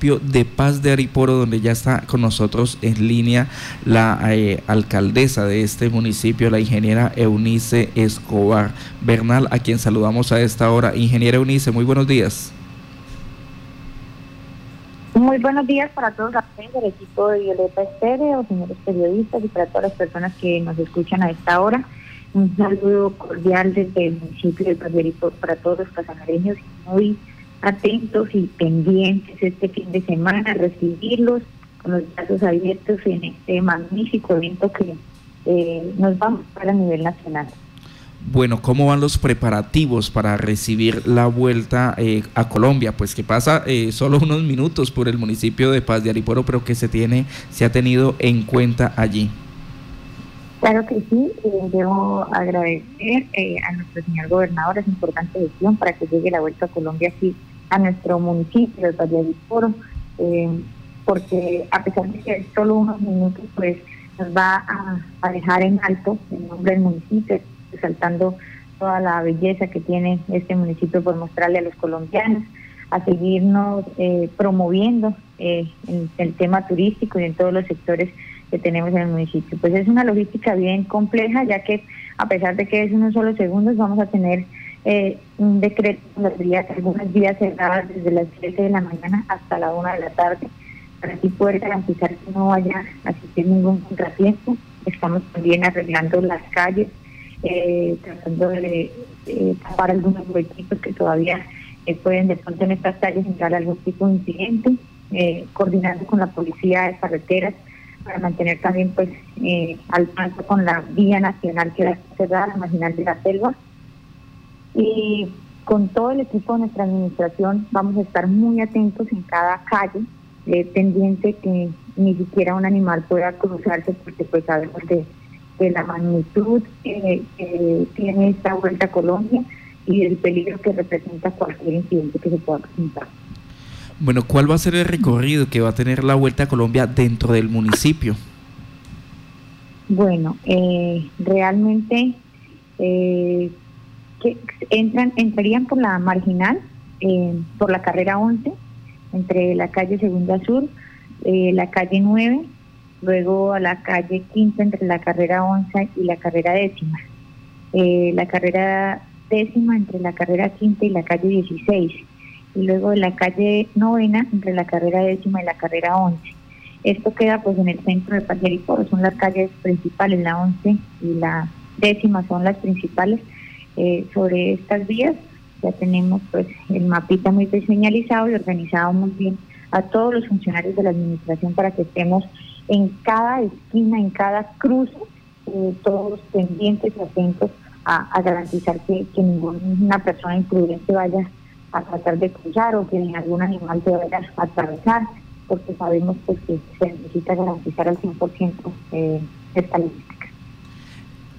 de Paz de Ariporo, donde ya está con nosotros en línea la eh, alcaldesa de este municipio, la ingeniera Eunice Escobar Bernal, a quien saludamos a esta hora. Ingeniera Eunice, muy buenos días. Muy buenos días para todos los del equipo de Violeta Estéreo, señores periodistas y para todas las personas que nos escuchan a esta hora. Un saludo cordial desde el municipio de Paderipo para todos los casanareños muy atentos y pendientes este fin de semana, recibirlos con los brazos abiertos en este magnífico evento que eh, nos vamos para a nivel nacional. Bueno, ¿cómo van los preparativos para recibir la vuelta eh, a Colombia? Pues que pasa eh, solo unos minutos por el municipio de Paz de Ariporo, pero que se tiene, se ha tenido en cuenta allí. Claro que sí, eh, debo agradecer a nuestro señor gobernador esa importante decisión para que llegue la vuelta a Colombia aquí a nuestro municipio de Paz de Ariporo, porque a pesar de que es solo unos minutos, pues nos va a, dejar en alto el nombre del municipio, resaltando toda la belleza que tiene este municipio por mostrarle a los colombianos, a seguirnos eh, promoviendo eh, en el tema turístico y en todos los sectores que tenemos en el municipio. Pues es una logística bien compleja, ya que a pesar de que es unos solo segundos, vamos a tener eh, un decreto algunos días cerradas desde las 7 de la mañana hasta la 1 de la tarde, para así poder garantizar que no vaya a existir ningún contratiempo. Estamos también arreglando las calles, eh, tratando de tapar algunos huequitos que todavía eh, pueden de pronto en estas calles entrar algún tipo de incidente, coordinando con la policía de carreteras para mantener también pues eh, al paso con la vía nacional que va cerrada, la marginal de la selva. Y con todo el equipo de nuestra administración vamos a estar muy atentos en cada calle, pendiente que ni siquiera un animal pueda cruzarse porque pues sabemos de de la magnitud que, tiene esta vuelta a Colombia y el peligro que representa cualquier incidente que se pueda presentar. Bueno, ¿cuál va a ser el recorrido que va a tener la Vuelta a Colombia dentro del municipio? Bueno, eh, realmente eh, que entran entrarían por la marginal, eh, por la carrera 11, entre la calle Segunda Sur, la calle 9 luego a la calle Quinta entre la carrera 11 y la carrera décima, eh, la carrera décima entre la carrera quinta y la calle 16, y luego de la calle novena entre la carrera décima y la carrera 11. Esto queda pues en el centro de Pajeriporo, son las calles principales, la 11 y la décima son las principales. Eh, sobre estas vías ya tenemos pues el mapita muy señalizado y organizado muy bien a todos los funcionarios de la administración para que estemos en cada esquina, en cada cruce, eh, todos pendientes y atentos a, garantizar que, ninguna persona imprudente vaya a tratar de cruzar o que algún animal se vaya a atravesar, porque sabemos pues, que se necesita garantizar al 100% eh, esta logística.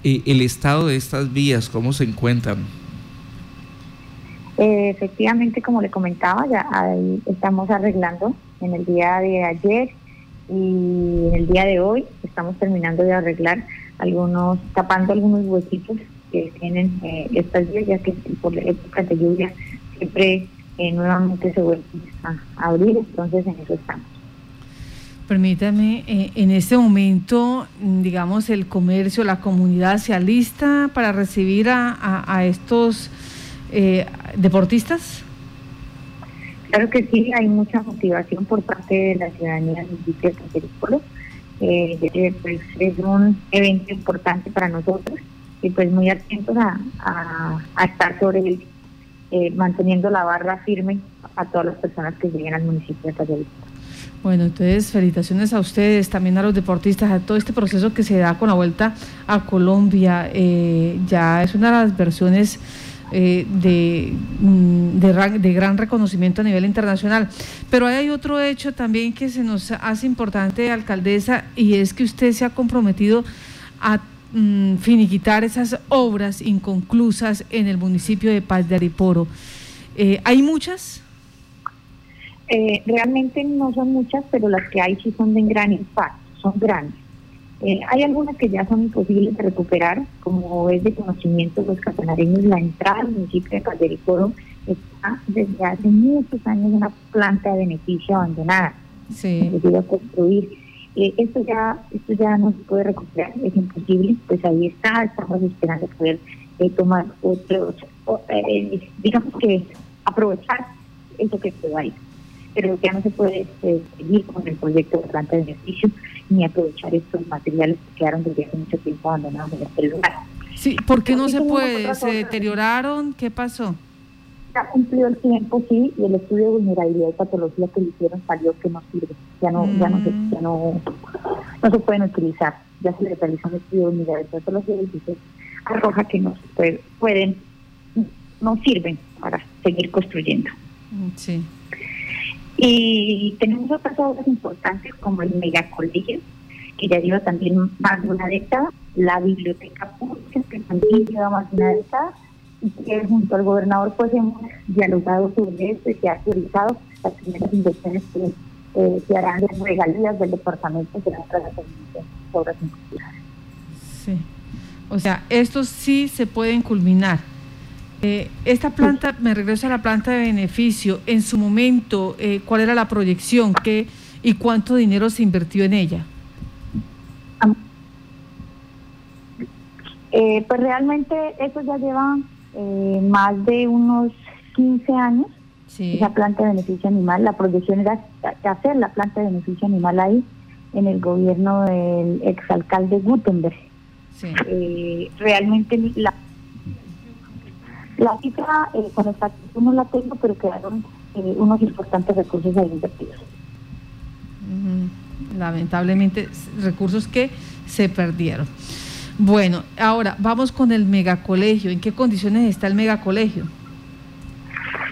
¿El estado de estas vías cómo se encuentran? Eh, efectivamente, como le comentaba, ya ahí estamos arreglando en el día de ayer y en el día de hoy estamos terminando de arreglar algunos, tapando algunos huequitos que tienen eh, estas vías, ya que por la época de lluvia siempre eh, nuevamente se vuelven a, abrir, entonces en eso estamos. Permítame, eh, en este momento, digamos, el comercio, la comunidad se alista para recibir a, a estos deportistas. Claro que sí, hay mucha motivación por parte de la ciudadanía del municipio de eh, pues es un evento importante para nosotros y pues muy atentos a, estar sobre él, eh, manteniendo la barra firme a todas las personas que lleguen al municipio de Calle Bueno, entonces felicitaciones a ustedes, también a los deportistas, a todo este proceso que se da con la vuelta a Colombia. Eh, ya es una de las versiones eh, de, mm, de, de, gran reconocimiento a nivel internacional. Pero hay otro hecho también que se nos hace importante, alcaldesa, y es que usted se ha comprometido a mm, finiquitar esas obras inconclusas en el municipio de Paz de Ariporo. Eh, ¿Hay muchas? Eh, realmente no son muchas, pero las que hay sí son de gran impacto, son grandes. Eh, hay algunas que ya son imposibles de recuperar, como es de conocimiento los catalareños, la entrada al municipio de Caldericoro está desde hace muchos años una planta de beneficio abandonada. Sí. a construir. Eh, esto ya esto ya no se puede recuperar, es imposible, pues ahí está, estamos esperando poder eh, tomar otros, eh, digamos que aprovechar eso que quedó ahí. Pero ya no se puede seguir con el proyecto de planta de beneficio ni aprovechar estos materiales que quedaron desde hace mucho tiempo abandonados en este lugar. Sí, ¿por qué no se puede? ¿Se deterioraron? ¿Qué pasó? Ya cumplió el tiempo, sí, y el estudio de vulnerabilidad y patología que le hicieron salió que no sirve. Ya no, ya no, se, ya no, no se pueden utilizar. Ya se le realizó un estudio de vulnerabilidad y patología y dice, arroja que no se pueden, no sirven para seguir construyendo. Mm, sí. Y tenemos otras obras importantes como el megacolegio, que ya lleva también más de una década, la biblioteca pública, que también lleva más de una década, que junto al gobernador pues hemos dialogado sobre esto y se ha autorizado las primeras inversiones que eh, se harán de regalías del departamento de las obras. Sí, o sea, estos sí se pueden culminar. Eh, esta planta, me regreso a la planta de beneficio, en su momento, eh, ¿cuál era la proyección qué, y cuánto dinero se invirtió en ella? Eh, pues realmente eso ya lleva más de unos 15 años, esa planta de beneficio animal. La proyección era hacer la planta de beneficio animal ahí, en el gobierno del exalcalde Gutenberg. realmente la la cifra eh, con exactitud no la tengo, pero quedaron eh, unos importantes recursos ahí invertidos. Lamentablemente, recursos que se perdieron. Bueno, ahora vamos con el megacolegio. ¿En qué condiciones está el megacolegio?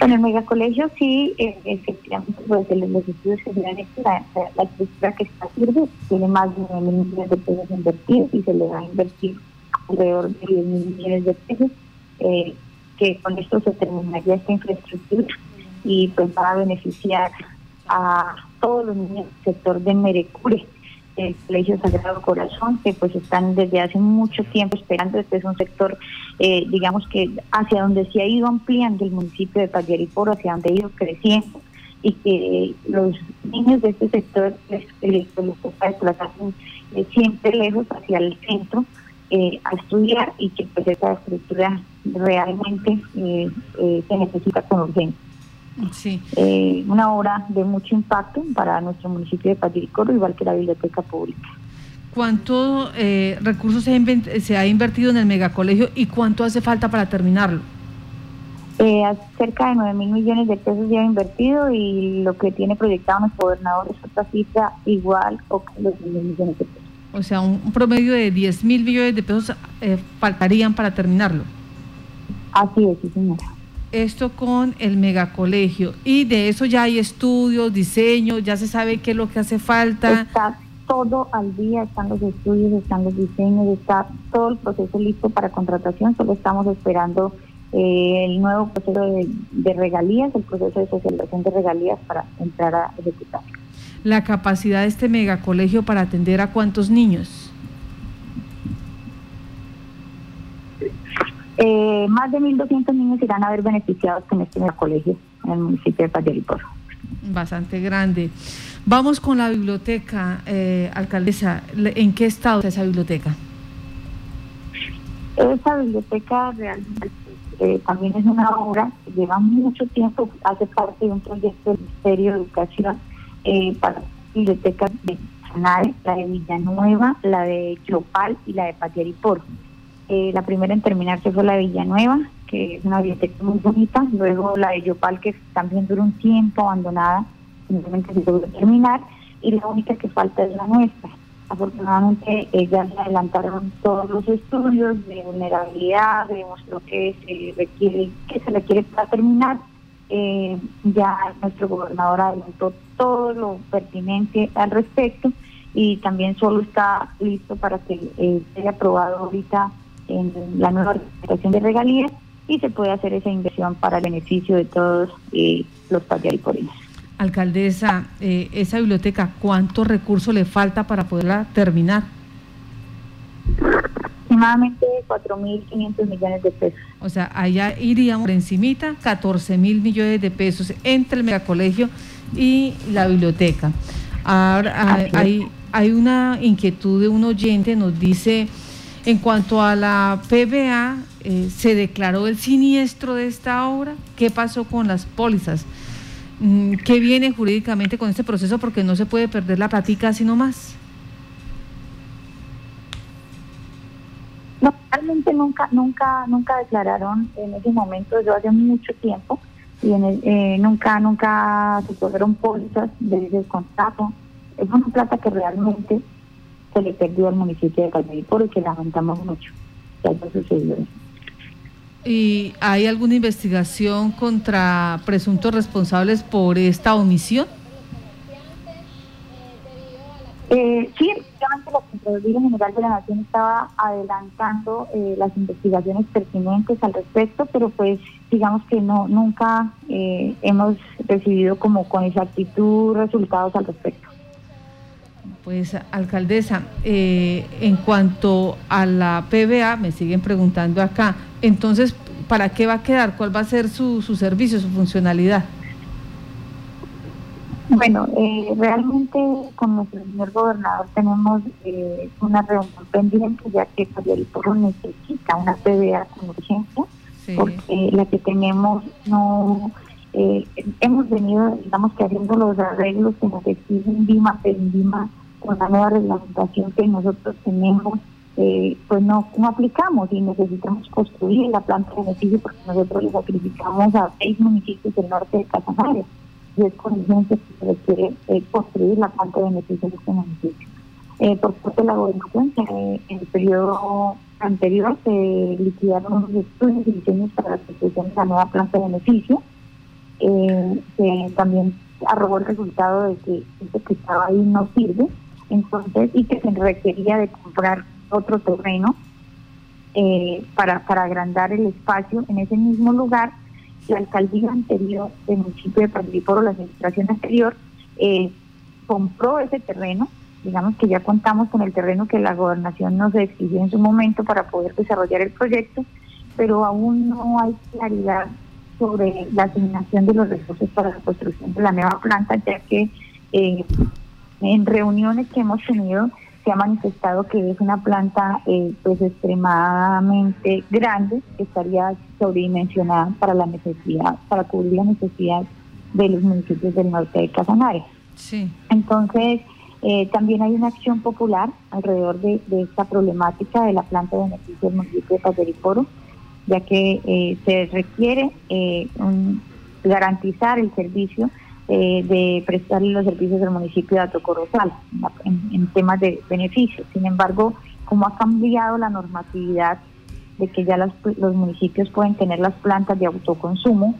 En el megacolegio sí, eh, efectivamente, pues, los estudios se han hecho, la, la, estructura que está sirve tiene más de 9 mil millones de pesos invertidos y se le va a invertir alrededor de 10 mil millones de pesos. Eh, que con esto se terminaría esta infraestructura y pues va a beneficiar a todos los niños del sector de Merecure, el Colegio Sagrado Corazón, que pues están desde hace mucho tiempo esperando. Este es un sector, eh, digamos que hacia donde se ha ido ampliando el municipio de Payariporo, hacia donde ha ido creciendo y que los niños de este sector les, les, desplazarse eh, siempre lejos hacia el centro eh, a estudiar y que pues esa estructura realmente eh, eh, se necesita con urgencia. Sí. una obra de mucho impacto para nuestro municipio de Patiricoro, igual que la biblioteca pública. ¿Cuánto recursos se ha, invertido en el megacolegio y cuánto hace falta para terminarlo? cerca de 9 mil millones de pesos ya invertido y lo que tiene proyectado nuestro gobernador es otra cifra igual o que los mil millones de pesos. O sea, un, promedio de 10 mil millones de pesos eh, faltarían para terminarlo. Así es, sí, señora. Esto con el megacolegio. Y de eso ya hay estudios, diseños, ya se sabe qué es lo que hace falta. Está todo al día, están los estudios, están los diseños, está todo el proceso listo para contratación. Solo estamos esperando eh, el nuevo proceso de, de regalías, el proceso de socialización de regalías para entrar a ejecutar la capacidad de este megacolegio para atender a cuántos niños? Eh, más de 1.200 niños irán a ver beneficiados con este megacolegio en el municipio de Payariporo. Bastante grande. Vamos con la biblioteca, eh, alcaldesa. ¿En qué estado está esa biblioteca? Esa biblioteca realmente eh, también es una obra que lleva mucho tiempo, hace parte de un proyecto del Ministerio de Educación eh, para bibliotecas de Sanare, la de Villanueva, la de Chopal y la de Patiaripor. Eh, la primera en terminarse fue la de Villanueva, que es una biblioteca muy bonita, luego la de Yopal, que también duró un tiempo abandonada, simplemente se pudo terminar, y la única que falta es la nuestra. Afortunadamente ellas adelantaron todos los estudios de vulnerabilidad, vemos lo que se requiere, que se requiere para terminar, eh, ya nuestro gobernador adelantó todo lo pertinente al respecto y también solo está listo para que eh, sea aprobado ahorita en la nueva organización de regalías y se pueda hacer esa inversión para el beneficio de todos eh, los payariporinos. Alcaldesa, eh, esa biblioteca, ¿cuántos recursos le falta para poderla terminar? aproximadamente 4.500 millones de pesos. O sea, allá iríamos por encimita 14 mil millones de pesos entre el megacolegio y la biblioteca. Ahora hay, hay una inquietud de un oyente, nos dice, en cuanto a la PBA, eh, ¿se declaró el siniestro de esta obra? ¿Qué pasó con las pólizas? Mm, ¿Qué viene jurídicamente con este proceso? Porque no se puede perder la platica sino más. No, realmente nunca, nunca, nunca declararon en ese momento, yo hace mucho tiempo, y en eh, nunca, nunca se pusieron pólizas de ese contrato. Es una plata que realmente se le perdió al municipio de Calderiporo y que lamentamos mucho que haya sucedido ¿Y hay alguna investigación contra presuntos responsables por esta omisión? Eh, sí, efectivamente la Contraloría General de la Nación estaba adelantando eh, las investigaciones pertinentes al respecto, pero pues digamos que no nunca eh, hemos recibido como con exactitud resultados al respecto. Pues alcaldesa, eh, en cuanto a la PBA, me siguen preguntando acá, entonces, ¿para qué va a quedar? ¿Cuál va a ser su, su servicio, su funcionalidad? Bueno, eh, realmente con nuestro señor gobernador tenemos eh, una reunión pendiente, ya que Poro necesita una PBA con urgencia, porque la que tenemos no... Eh, hemos venido, digamos que haciendo los arreglos que nos exigen Vima, pero Vima con la nueva reglamentación que nosotros tenemos, pues no, no aplicamos y necesitamos construir la planta de beneficio porque nosotros le sacrificamos a seis municipios del norte de Casanares y es con urgencia que se requiere eh, construir la planta de beneficio de este municipio. Eh, por parte de la gobernación, en el periodo anterior se liquidaron unos estudios y diseños para la construcción de la nueva planta de beneficio. Eh, se también arrojó el resultado de que este que estaba ahí no sirve, entonces, y que se requería de comprar otro terreno eh, para, para agrandar el espacio en ese mismo lugar. La alcaldía anterior del municipio de Padriporo, la administración anterior, eh, compró ese terreno, digamos que ya contamos con el terreno que la gobernación nos exigió en su momento para poder desarrollar el proyecto, pero aún no hay claridad sobre la asignación de los recursos para la construcción de la nueva planta, ya que eh, en reuniones que hemos tenido se ha manifestado que es una planta eh, pues extremadamente grande que estaría sobredimensionada para la necesidad, para cubrir la necesidad de los municipios del norte de Casanare. Sí. Entonces, eh, también hay una acción popular alrededor de, esta problemática de la planta de beneficio del municipio de Paderiporo, ya que eh, se requiere garantizar el servicio eh, de prestarle los servicios del municipio de Atocorozal en, temas de beneficios. Sin embargo, como ha cambiado la normatividad de que ya los municipios pueden tener las plantas de autoconsumo,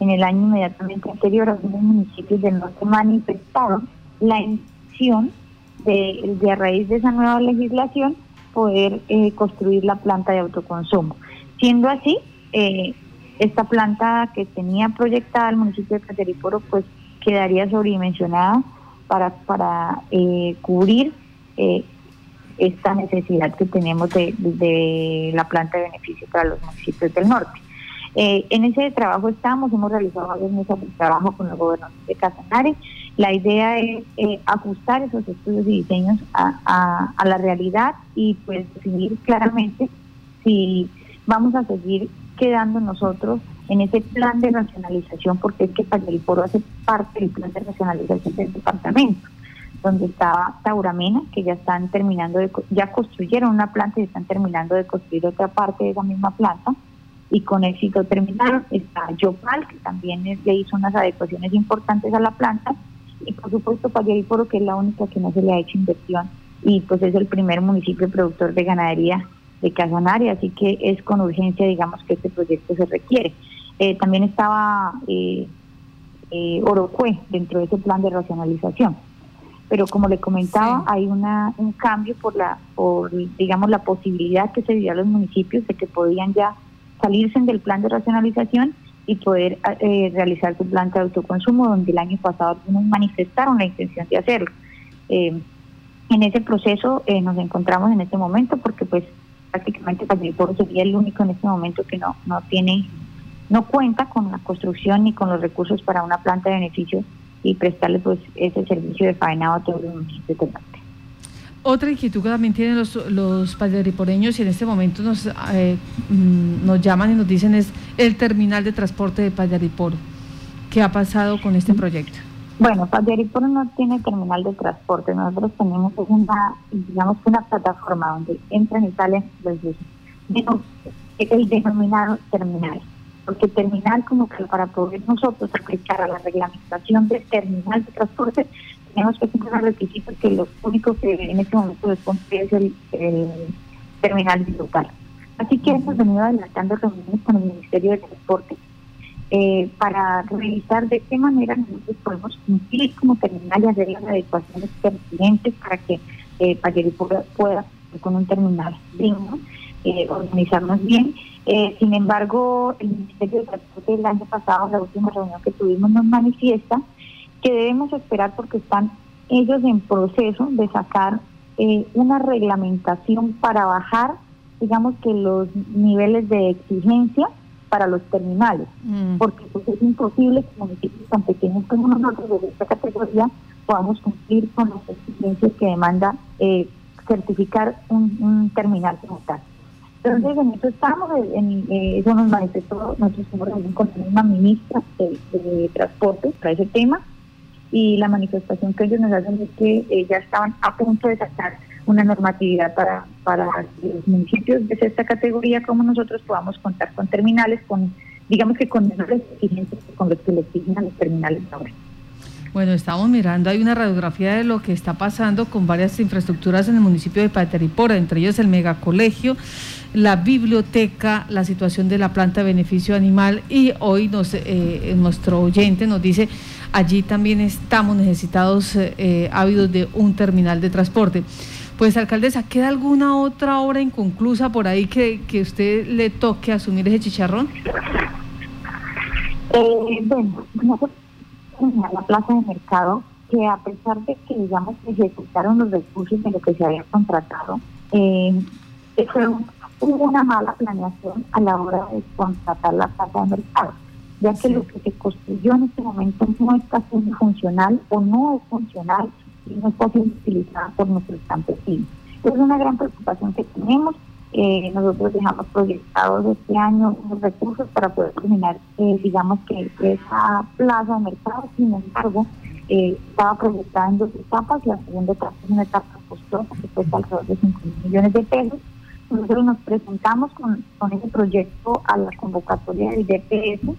en el año inmediatamente anterior algunos municipios del norte manifestaron la intención de, de a raíz de esa nueva legislación poder eh, construir la planta de autoconsumo. Siendo así, eh, esta planta que tenía proyectada el municipio de Cateriporo, pues quedaría sobredimensionada para, para eh, cubrir eh, esta necesidad que tenemos de, la planta de beneficio para los municipios del norte. Eh, en ese trabajo estamos, hemos realizado varios meses de trabajo con los gobernadores de Casanare. La idea es ajustar esos estudios y diseños a, a, la realidad y pues definir claramente si vamos a seguir quedando nosotros en ese plan de racionalización, porque es que Payariporo hace parte del plan de racionalización del departamento, donde estaba Tauramena, que ya están terminando de, ya construyeron una planta y están terminando de construir otra parte de esa misma planta, y con éxito terminaron. Está Yopal, que también le hizo unas adecuaciones importantes a la planta, y por supuesto Payariporo, que es la única que no se le ha hecho inversión, y pues es el primer municipio productor de ganadería de Casanare, así que es con urgencia, digamos, que este proyecto se requiere. Eh, también estaba eh, eh, Orocue dentro de ese plan de racionalización. Pero como le comentaba, hay una, un cambio por la, por, digamos, la posibilidad que se dio a los municipios de que podían ya salirse del plan de racionalización y poder eh, realizar su plan de autoconsumo, donde el año pasado algunos manifestaron la intención de hacerlo. en ese proceso nos encontramos en este momento porque pues prácticamente Valledupar sería el único en este momento que no, no tiene, no cuenta con la construcción ni con los recursos para una planta de beneficio y prestarle pues ese servicio de faenado a todos los municipios del norte. Otra inquietud que también tienen los, los y en este momento nos, eh, mm, nos llaman y nos dicen es el terminal de transporte de Pallariporo. ¿Qué ha pasado con este proyecto? Bueno, Pallariporo no tiene terminal de transporte. Nosotros tenemos una, digamos, una plataforma donde entran y salen los el denominado terminal. Porque terminal, como que para poder nosotros aplicar a la reglamentación del terminal de transporte, tenemos que cumplir los requisitos que lo único que en este momento les es el, el terminal local. Así que hemos venido adelantando reuniones con el Ministerio de Transporte eh, para revisar de qué manera nosotros podemos cumplir como terminal y hacer las adecuaciones pertinentes para que eh, pueda, pueda con un terminal digno, eh, organizarnos bien. Eh, sin embargo, el Ministerio de Transporte el año pasado, la última reunión que tuvimos, nos manifiesta que debemos esperar porque están ellos en proceso de sacar eh, una reglamentación para bajar, digamos que los niveles de exigencia para los terminales, mm. porque pues, es imposible que municipios tan pequeños como nosotros de esta categoría podamos cumplir con las exigencias que demanda eh, certificar un, terminal como tal. Entonces, en eso estamos, en, eh, eso nos manifestó, nosotros estamos con la misma ministra de Transporte para ese tema, y la manifestación que ellos nos hacen es que eh, ya estaban a punto de sacar una normatividad para, para los municipios de esta categoría como nosotros podamos contar con terminales con digamos que con menores exigencias con los que le exigen a los terminales ahora. Bueno, estamos mirando, hay una radiografía de lo que está pasando con varias infraestructuras en el municipio de Pateripora, entre ellos el megacolegio, la biblioteca, la situación de la planta de beneficio animal y hoy nos, eh, nuestro oyente nos dice allí también estamos necesitados, eh, ávidos de un terminal de transporte. Pues, alcaldesa, ¿queda alguna otra obra inconclusa por ahí que, que usted le toque asumir ese chicharrón? Eh, bueno, la plaza de mercado, que a pesar de que, digamos, ejecutaron los recursos de lo que se había contratado, eh, fue, hubo una mala planeación a la hora de contratar la plaza de mercado ya que lo que se construyó en este momento no está siendo funcional o no es funcional y no está siendo utilizada por nuestros campesinos. Es una gran preocupación que tenemos. Eh, nosotros dejamos proyectados este año unos recursos para poder terminar, eh, digamos que esa plaza de mercado, sin embargo, eh, estaba proyectada en dos etapas. La segunda etapa es una etapa costosa que cuesta alrededor de 5 millones de pesos. Nosotros nos presentamos con, con ese proyecto a la convocatoria del DPS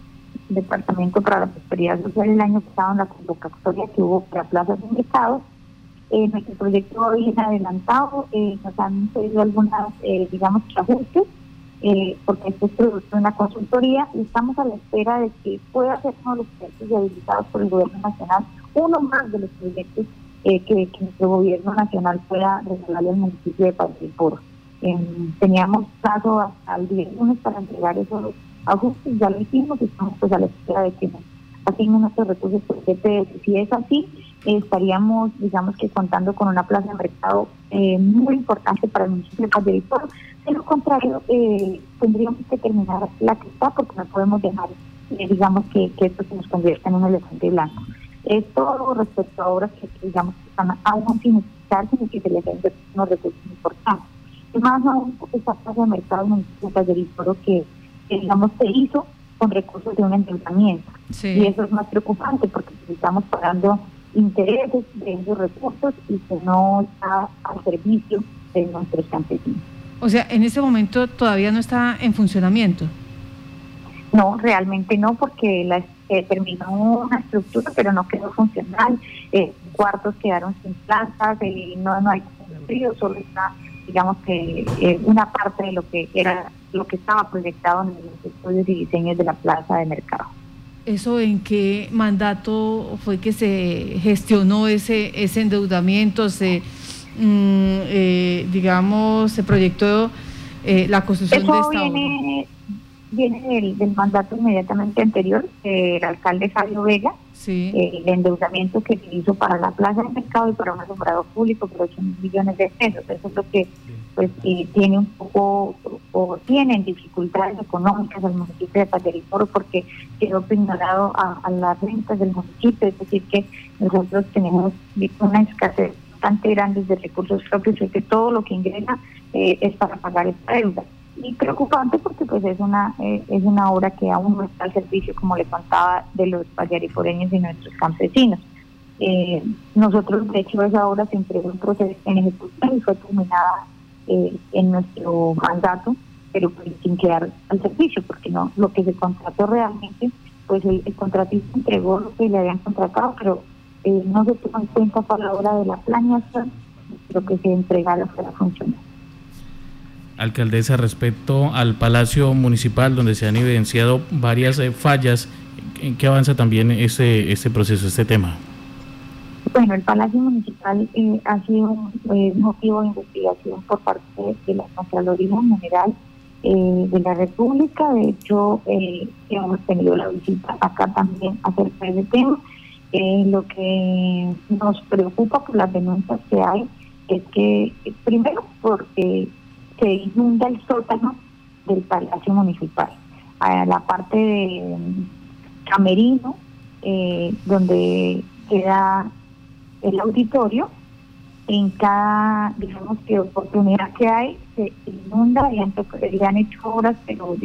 Departamento para la Prosperidad Social el año pasado en la convocatoria que hubo para plazas de mercado. Eh, nuestro proyecto viene adelantado, eh, nos han pedido algunas, eh, digamos, ajustes, eh, porque esto es producto de una consultoría y estamos a la espera de que pueda ser uno de los proyectos habilitados por el Gobierno Nacional, uno más de los proyectos que, que, nuestro Gobierno Nacional pueda regalarle al municipio de Padre teníamos plazo hasta el día lunes para entregar esos ajustes, ya lo hicimos y estamos pues a la espera de que nos asignen nuestros recursos por Si es así, estaríamos, digamos que contando con una plaza de mercado eh, muy importante para el municipio de Calle De lo contrario, eh, tendríamos que terminar la que está porque no podemos dejar, eh, digamos, que, que, esto se nos convierta en un elefante blanco. Esto respecto a obras que, digamos, que están aún sin necesitarse y que se les den unos recursos importantes. Y más aún, esta plaza de mercado en el municipio de Calle que que digamos se hizo con recursos de un endeudamiento. Y eso es más preocupante porque estamos pagando intereses de esos recursos y que no está al servicio de nuestros campesinos. O sea, en ese momento todavía no está en funcionamiento. No, realmente no, porque la, eh, terminó una estructura, pero no quedó funcional. Eh, cuartos quedaron sin plazas, y no, no hay frío, solo está, digamos que eh, una parte de lo que era lo que estaba proyectado en los estudios y diseños de la plaza de mercado. ¿Eso en qué mandato fue que se gestionó ese, ese endeudamiento? Se, mm, eh, digamos, se proyectó eh, la construcción de esta viene, Viene del, mandato inmediatamente anterior del alcalde Fabio Vega, sí. Eh, el endeudamiento que se hizo para la plaza de mercado y para un alumbrado público por 8 millones de pesos. Eso es lo que pues eh, tiene un poco o tienen dificultades económicas al municipio de Pateriporo porque quedó ignorado a, las rentas del municipio, es decir que nosotros tenemos una escasez bastante grande de recursos propios y que todo lo que ingresa eh, es para pagar esta deuda. Y preocupante porque pues es una eh, es una obra que aún no está al servicio, como le contaba, de los payariforeños y nuestros campesinos. nosotros, de hecho, esa obra se entregó en proceso en ejecución y fue terminada eh, en nuestro mandato, pero pues, sin quedar al servicio, porque no lo que se contrató realmente, pues el, contratista entregó lo que le habían contratado, pero eh, no se tuvo en cuenta para la hora de la planeación lo que se entregara para funcionar. Alcaldesa, respecto al Palacio Municipal, donde se han evidenciado varias eh, fallas, ¿en qué avanza también este, este proceso, este tema? Bueno, el Palacio Municipal eh, ha sido un eh, motivo de investigación por parte de la Contraloría General eh, de la República. De hecho, hemos tenido la visita acá también acerca de ese tema. lo que nos preocupa por las denuncias que hay es que, primero, porque se inunda el sótano del Palacio Municipal, a la parte de Camerino, donde queda el auditorio, en cada, digamos que oportunidad que hay, se inunda y han, han hecho obras, pero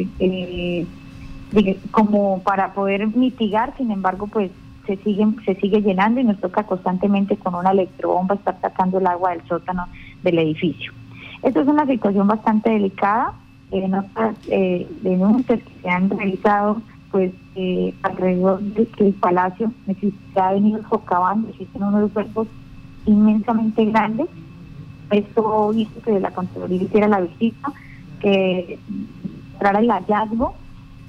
como para poder mitigar, sin embargo, pues se siguen se sigue llenando y nos toca constantemente con una electrobomba estar sacando el agua del sótano del edificio. Esto es una situación bastante delicada. En otras eh, denuncias que se han realizado pues eh, alrededor del palacio se ha venido socavando, existen unos cuerpos inmensamente grandes. Esto hizo que la Contraloría hiciera la visita, que entrara el hallazgo.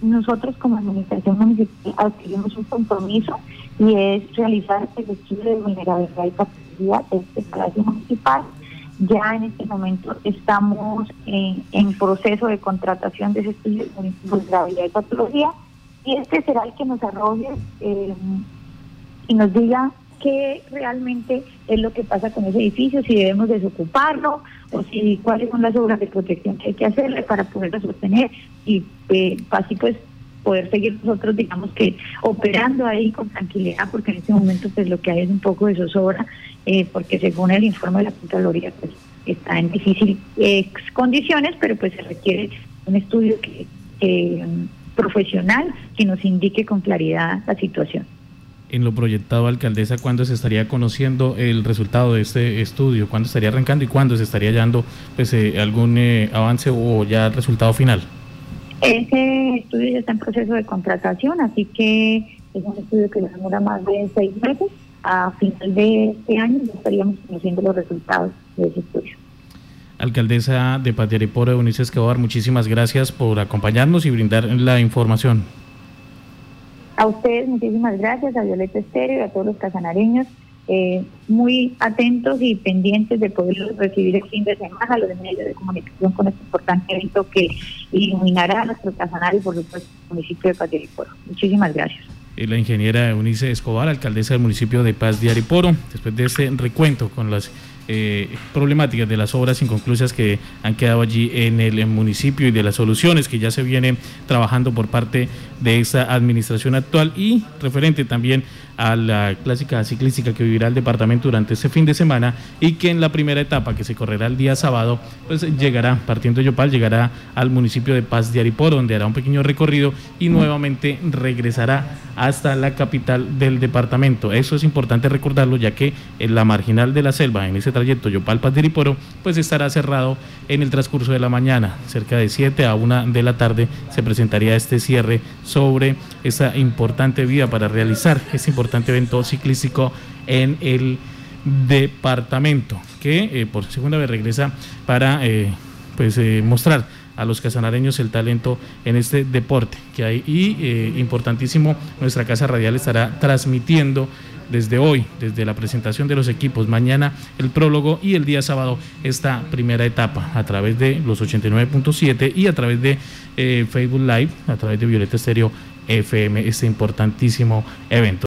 Nosotros como administración municipal adquirimos un compromiso y es realizar el estudio de vulnerabilidad y capacidad de este palacio municipal. Ya en este momento estamos en, en proceso de contratación de ese estudio de vulnerabilidad y patología y este será el que nos arroje eh, y nos diga qué realmente es lo que pasa con ese edificio, si debemos desocuparlo o si cuáles son las obras de protección que hay que hacerle para poderlo sostener y eh, así pues poder seguir nosotros digamos que operando ahí con tranquilidad porque en este momento pues lo que hay es un poco de zozobra eh, porque según el informe de la Contraloría pues está en difíciles condiciones pero pues se requiere un estudio que profesional que nos indique con claridad la situación. En lo proyectado, alcaldesa, ¿cuándo se estaría conociendo el resultado de este estudio? ¿Cuándo estaría arrancando y cuándo se estaría dando pues, eh, algún eh, avance o ya el resultado final? Ese estudio ya está en proceso de contratación, así que es un estudio que demora más de seis meses. A final de este año ya estaríamos conociendo los resultados de ese estudio. Alcaldesa de Patiariporo, Eunice Escobar, muchísimas gracias por acompañarnos y brindar la información. A ustedes muchísimas gracias, a Violeta Estéreo y a todos los casanareños, eh, muy atentos y pendientes de poder recibir el fin de semana los medios de comunicación con este importante evento que iluminará a nuestro casanario y por supuesto el municipio de Patiariporo. Muchísimas gracias la ingeniera Eunice Escobar, alcaldesa del municipio de Paz de Ariporo, después de este recuento con las eh, problemáticas de las obras inconclusas que han quedado allí en el municipio y de las soluciones que ya se vienen trabajando por parte de esta administración actual y referente también a la clásica ciclística que vivirá el departamento durante este fin de semana y que en la primera etapa que se correrá el día sábado, pues llegará, partiendo de Yopal, llegará al municipio de Paz de Ariporo, donde hará un pequeño recorrido y nuevamente regresará hasta la capital del departamento. Eso es importante recordarlo, ya que en la marginal de la selva, en ese trayecto Yopal Paz de Ariporo, pues estará cerrado en el transcurso de la mañana, cerca de 7 a 1 de la tarde se presentaría este cierre sobre esa importante vía para realizar ese importante evento ciclístico en el departamento, que eh, por segunda vez regresa para eh, pues eh, mostrar a los casanareños el talento en este deporte que hay y importantísimo nuestra casa radial estará transmitiendo desde hoy, desde la presentación de los equipos, mañana el prólogo y el día sábado esta primera etapa a través de los 89.7 y a través de eh, Facebook Live, a través de Violeta Estéreo FM, este importantísimo evento.